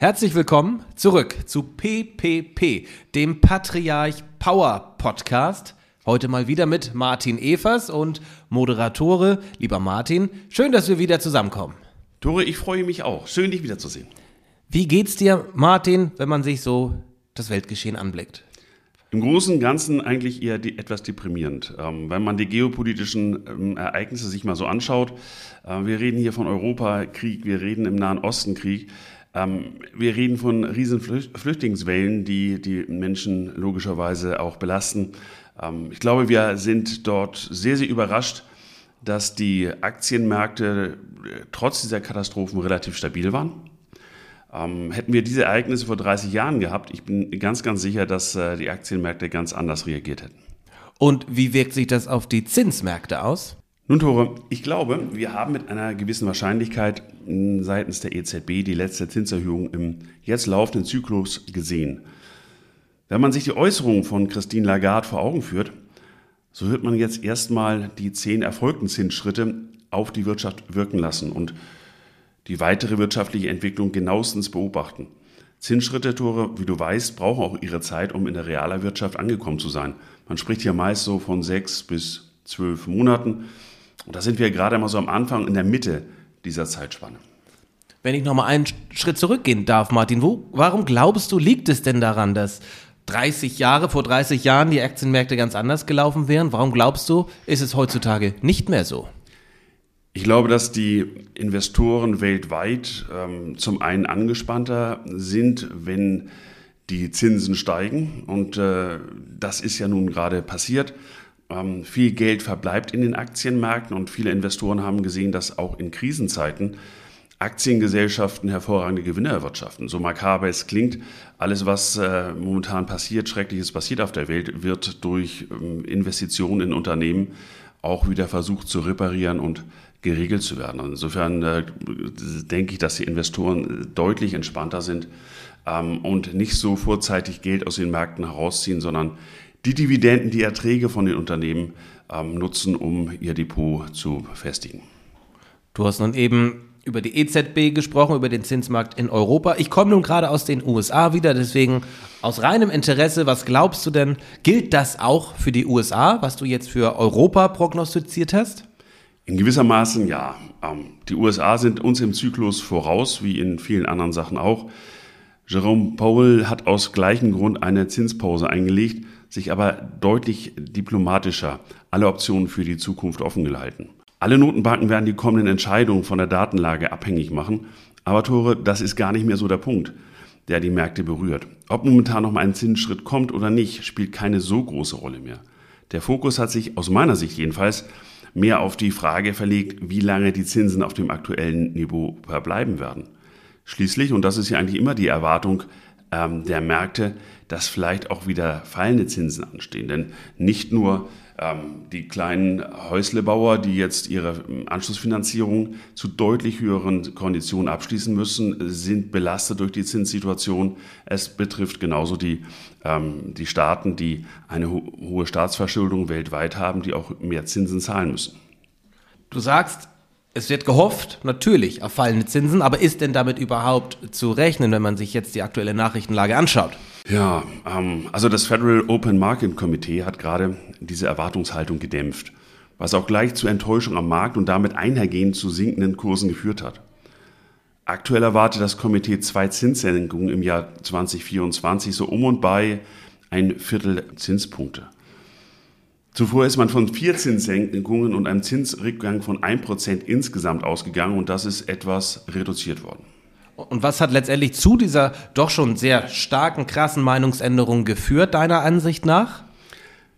Herzlich willkommen zurück zu PPP, dem Patriarch Power Podcast. Heute mal wieder mit Martin Evers und Moderatore. Lieber Martin, schön, dass wir wieder zusammenkommen. Tore, ich freue mich auch. Schön, dich wiederzusehen. Wie geht's dir, Martin, wenn man sich so das Weltgeschehen anblickt? Im Großen und Ganzen eigentlich eher die, etwas deprimierend. Ähm, wenn man die geopolitischen ähm, Ereignisse sich mal so anschaut, äh, wir reden hier von Europakrieg, wir reden im Nahen Osten Krieg, ähm, wir reden von riesen Flüchtlingswellen, die die Menschen logischerweise auch belasten. Ähm, ich glaube, wir sind dort sehr, sehr überrascht, dass die Aktienmärkte äh, trotz dieser Katastrophen relativ stabil waren. Ähm, hätten wir diese Ereignisse vor 30 Jahren gehabt, ich bin ganz, ganz sicher, dass äh, die Aktienmärkte ganz anders reagiert hätten. Und wie wirkt sich das auf die Zinsmärkte aus? Nun, Tore, ich glaube, wir haben mit einer gewissen Wahrscheinlichkeit seitens der EZB die letzte Zinserhöhung im jetzt laufenden Zyklus gesehen. Wenn man sich die Äußerungen von Christine Lagarde vor Augen führt, so wird man jetzt erstmal die zehn erfolgten Zinsschritte auf die Wirtschaft wirken lassen und die weitere wirtschaftliche Entwicklung genauestens beobachten. Zinsschritte, Tore, wie du weißt, brauchen auch ihre Zeit, um in der realer Wirtschaft angekommen zu sein. Man spricht hier meist so von sechs bis zwölf Monaten. Und da sind wir gerade mal so am Anfang, in der Mitte dieser Zeitspanne. Wenn ich nochmal einen Schritt zurückgehen darf, Martin, wo, warum glaubst du, liegt es denn daran, dass 30 Jahre, vor 30 Jahren die Aktienmärkte ganz anders gelaufen wären? Warum glaubst du, ist es heutzutage nicht mehr so? Ich glaube, dass die Investoren weltweit ähm, zum einen angespannter sind, wenn die Zinsen steigen. Und äh, das ist ja nun gerade passiert. Ähm, viel Geld verbleibt in den Aktienmärkten und viele Investoren haben gesehen, dass auch in Krisenzeiten Aktiengesellschaften hervorragende Gewinne erwirtschaften. So makaber es klingt, alles, was äh, momentan passiert, Schreckliches passiert auf der Welt, wird durch ähm, Investitionen in Unternehmen auch wieder versucht zu reparieren und geregelt zu werden. Insofern äh, denke ich, dass die Investoren deutlich entspannter sind ähm, und nicht so vorzeitig Geld aus den Märkten herausziehen, sondern die Dividenden, die Erträge von den Unternehmen ähm, nutzen, um ihr Depot zu festigen. Du hast nun eben über die EZB gesprochen, über den Zinsmarkt in Europa. Ich komme nun gerade aus den USA wieder, deswegen aus reinem Interesse, was glaubst du denn, gilt das auch für die USA, was du jetzt für Europa prognostiziert hast? In gewissermaßen ja. Ähm, die USA sind uns im Zyklus voraus, wie in vielen anderen Sachen auch. Jerome Powell hat aus gleichem Grund eine Zinspause eingelegt sich aber deutlich diplomatischer alle Optionen für die Zukunft offen gehalten. Alle Notenbanken werden die kommenden Entscheidungen von der Datenlage abhängig machen, aber Tore, das ist gar nicht mehr so der Punkt, der die Märkte berührt. Ob momentan noch mal ein Zinsschritt kommt oder nicht, spielt keine so große Rolle mehr. Der Fokus hat sich aus meiner Sicht jedenfalls mehr auf die Frage verlegt, wie lange die Zinsen auf dem aktuellen Niveau verbleiben werden. Schließlich, und das ist ja eigentlich immer die Erwartung, ähm, der Märkte, dass vielleicht auch wieder fallende Zinsen anstehen. Denn nicht nur ähm, die kleinen Häuslebauer, die jetzt ihre ähm, Anschlussfinanzierung zu deutlich höheren Konditionen abschließen müssen, sind belastet durch die Zinssituation. Es betrifft genauso die, ähm, die Staaten, die eine ho hohe Staatsverschuldung weltweit haben, die auch mehr Zinsen zahlen müssen. Du sagst, es wird gehofft, natürlich, auf fallende Zinsen, aber ist denn damit überhaupt zu rechnen, wenn man sich jetzt die aktuelle Nachrichtenlage anschaut? Ja, ähm, also das Federal Open Market Committee hat gerade diese Erwartungshaltung gedämpft, was auch gleich zu Enttäuschung am Markt und damit einhergehend zu sinkenden Kursen geführt hat. Aktuell erwartet das Komitee zwei Zinssenkungen im Jahr 2024, so um und bei ein Viertel Zinspunkte. Zuvor ist man von vier Zinssenkungen und einem Zinsrückgang von 1% insgesamt ausgegangen und das ist etwas reduziert worden. Und was hat letztendlich zu dieser doch schon sehr starken, krassen Meinungsänderung geführt, deiner Ansicht nach?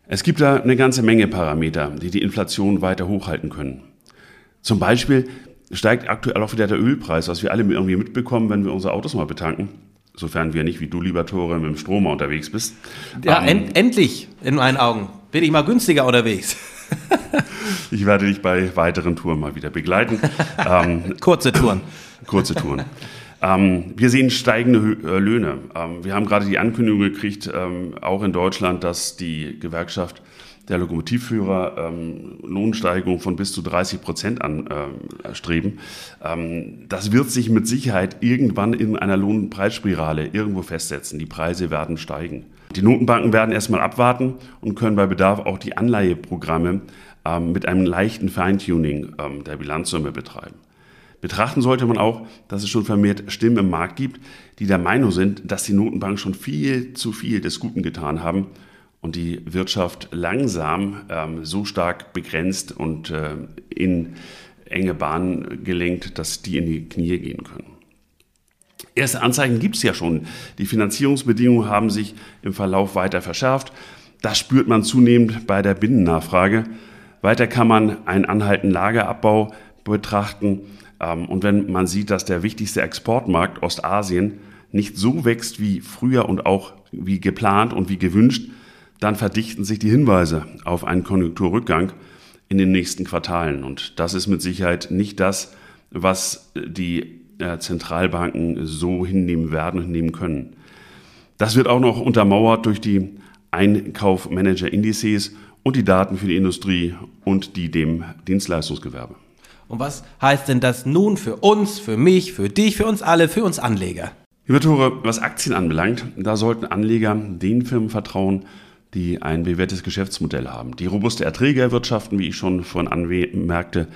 Es gibt da eine ganze Menge Parameter, die die Inflation weiter hochhalten können. Zum Beispiel steigt aktuell auch wieder der Ölpreis, was wir alle irgendwie mitbekommen, wenn wir unsere Autos mal betanken. Sofern wir nicht, wie du, lieber Tore, mit dem Stromer unterwegs bist. Ja, ähm, end endlich, in meinen Augen bin ich mal günstiger unterwegs. ich werde dich bei weiteren Touren mal wieder begleiten. ähm, kurze Touren. Kurze Touren. Ähm, wir sehen steigende äh, Löhne. Ähm, wir haben gerade die Ankündigung gekriegt, ähm, auch in Deutschland, dass die Gewerkschaft der Lokomotivführer ähm, Lohnsteigerung von bis zu 30 Prozent anstreben. Ähm, ähm, das wird sich mit Sicherheit irgendwann in einer Lohnpreisspirale irgendwo festsetzen. Die Preise werden steigen. Die Notenbanken werden erstmal abwarten und können bei Bedarf auch die Anleiheprogramme ähm, mit einem leichten Feintuning ähm, der Bilanzsumme betreiben. Betrachten sollte man auch, dass es schon vermehrt Stimmen im Markt gibt, die der Meinung sind, dass die Notenbanken schon viel zu viel des Guten getan haben und die Wirtschaft langsam ähm, so stark begrenzt und äh, in enge Bahnen gelenkt, dass die in die Knie gehen können. Erste Anzeichen gibt es ja schon. Die Finanzierungsbedingungen haben sich im Verlauf weiter verschärft. Das spürt man zunehmend bei der Binnennachfrage. Weiter kann man einen anhaltenden Lagerabbau betrachten. Ähm, und wenn man sieht, dass der wichtigste Exportmarkt Ostasien nicht so wächst wie früher und auch wie geplant und wie gewünscht, dann verdichten sich die Hinweise auf einen Konjunkturrückgang in den nächsten Quartalen. Und das ist mit Sicherheit nicht das, was die äh, Zentralbanken so hinnehmen werden und hinnehmen können. Das wird auch noch untermauert durch die Einkaufmanager-Indizes und die Daten für die Industrie und die dem Dienstleistungsgewerbe. Und was heißt denn das nun für uns, für mich, für dich, für uns alle, für uns Anleger? Liebe Tore, was Aktien anbelangt, da sollten Anleger den Firmen vertrauen, die ein bewährtes Geschäftsmodell haben, die robuste Erträge erwirtschaften, wie ich schon vorhin anmerkte.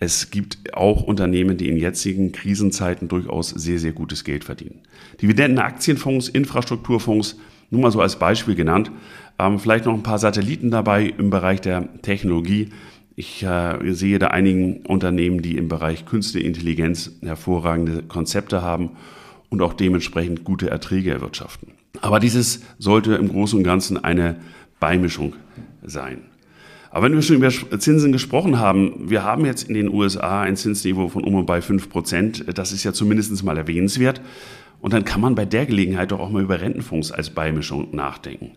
Es gibt auch Unternehmen, die in jetzigen Krisenzeiten durchaus sehr, sehr gutes Geld verdienen. Dividenden, Aktienfonds, Infrastrukturfonds, nur mal so als Beispiel genannt, ähm, vielleicht noch ein paar Satelliten dabei im Bereich der Technologie. Ich äh, sehe da einigen Unternehmen, die im Bereich künstliche Intelligenz hervorragende Konzepte haben und auch dementsprechend gute Erträge erwirtschaften. Aber dieses sollte im Großen und Ganzen eine Beimischung sein. Aber wenn wir schon über Zinsen gesprochen haben, wir haben jetzt in den USA ein Zinsniveau von um und bei 5 Prozent. Das ist ja zumindest mal erwähnenswert. Und dann kann man bei der Gelegenheit doch auch mal über Rentenfonds als Beimischung nachdenken.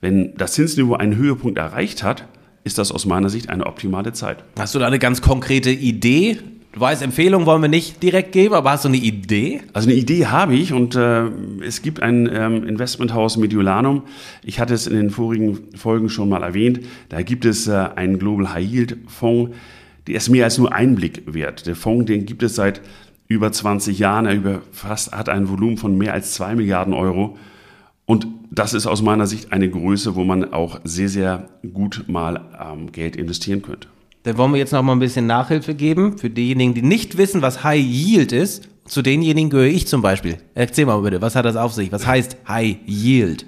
Wenn das Zinsniveau einen Höhepunkt erreicht hat, ist das aus meiner Sicht eine optimale Zeit. Hast du da eine ganz konkrete Idee? Du weißt, Empfehlungen wollen wir nicht direkt geben, aber hast du eine Idee? Also eine Idee habe ich und äh, es gibt ein ähm, Investmenthaus Mediolanum. Ich hatte es in den vorigen Folgen schon mal erwähnt. Da gibt es äh, einen Global High Yield Fonds, der ist mehr als nur Einblick wert. Der Fonds, den gibt es seit über 20 Jahren. Er über fast, hat ein Volumen von mehr als 2 Milliarden Euro. Und das ist aus meiner Sicht eine Größe, wo man auch sehr, sehr gut mal ähm, Geld investieren könnte. Dann wollen wir jetzt noch mal ein bisschen Nachhilfe geben für diejenigen, die nicht wissen, was High Yield ist. Zu denjenigen gehöre ich zum Beispiel. Erzähl mal bitte, was hat das auf sich? Was heißt High Yield?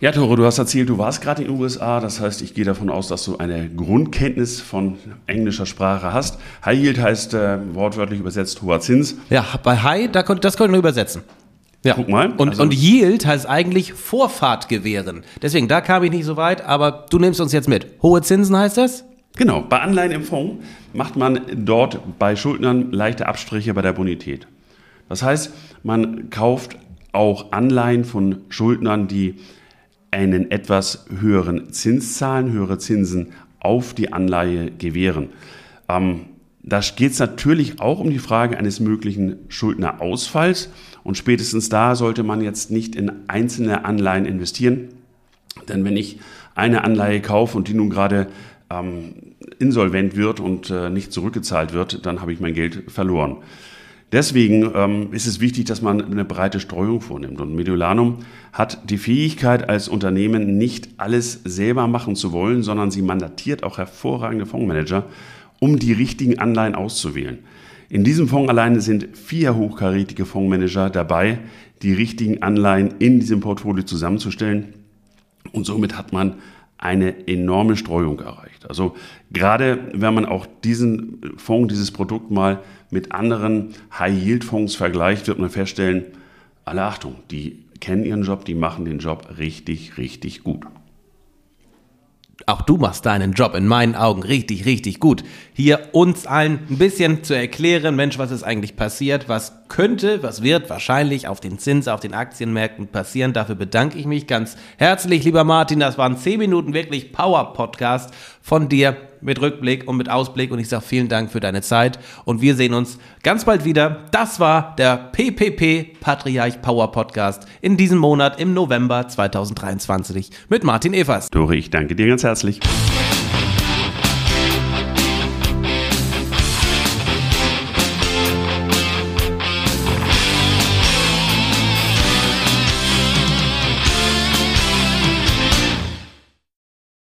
Ja, Tore, du hast erzählt, du warst gerade in den USA. Das heißt, ich gehe davon aus, dass du eine Grundkenntnis von englischer Sprache hast. High Yield heißt äh, wortwörtlich übersetzt hoher Zins. Ja, bei High, da, das können wir übersetzen. Ja. Guck mal. Und, also, und Yield heißt eigentlich Vorfahrt gewähren. Deswegen, da kam ich nicht so weit, aber du nimmst uns jetzt mit. Hohe Zinsen heißt das? Genau, bei Anleihen im Fonds macht man dort bei Schuldnern leichte Abstriche bei der Bonität. Das heißt, man kauft auch Anleihen von Schuldnern, die einen etwas höheren Zins zahlen, höhere Zinsen auf die Anleihe gewähren. Ähm, da geht es natürlich auch um die Frage eines möglichen Schuldnerausfalls und spätestens da sollte man jetzt nicht in einzelne Anleihen investieren, denn wenn ich eine Anleihe kaufe und die nun gerade ähm, insolvent wird und äh, nicht zurückgezahlt wird, dann habe ich mein Geld verloren. Deswegen ähm, ist es wichtig, dass man eine breite Streuung vornimmt. Und Mediolanum hat die Fähigkeit, als Unternehmen nicht alles selber machen zu wollen, sondern sie mandatiert auch hervorragende Fondsmanager, um die richtigen Anleihen auszuwählen. In diesem Fonds alleine sind vier hochkarätige Fondsmanager dabei, die richtigen Anleihen in diesem Portfolio zusammenzustellen. Und somit hat man eine enorme Streuung erreicht. Also gerade wenn man auch diesen Fonds, dieses Produkt mal mit anderen High-Yield-Fonds vergleicht, wird man feststellen, alle Achtung, die kennen ihren Job, die machen den Job richtig, richtig gut. Auch du machst deinen Job in meinen Augen richtig, richtig gut. Hier uns allen ein bisschen zu erklären, Mensch, was ist eigentlich passiert, was könnte, was wird wahrscheinlich auf den Zins, auf den Aktienmärkten passieren. Dafür bedanke ich mich ganz herzlich, lieber Martin. Das waren zehn Minuten wirklich Power-Podcast von dir mit Rückblick und mit Ausblick und ich sage vielen Dank für deine Zeit und wir sehen uns ganz bald wieder. Das war der PPP Patriarch Power Podcast in diesem Monat im November 2023 mit Martin Evers. Dori, ich danke dir ganz herzlich.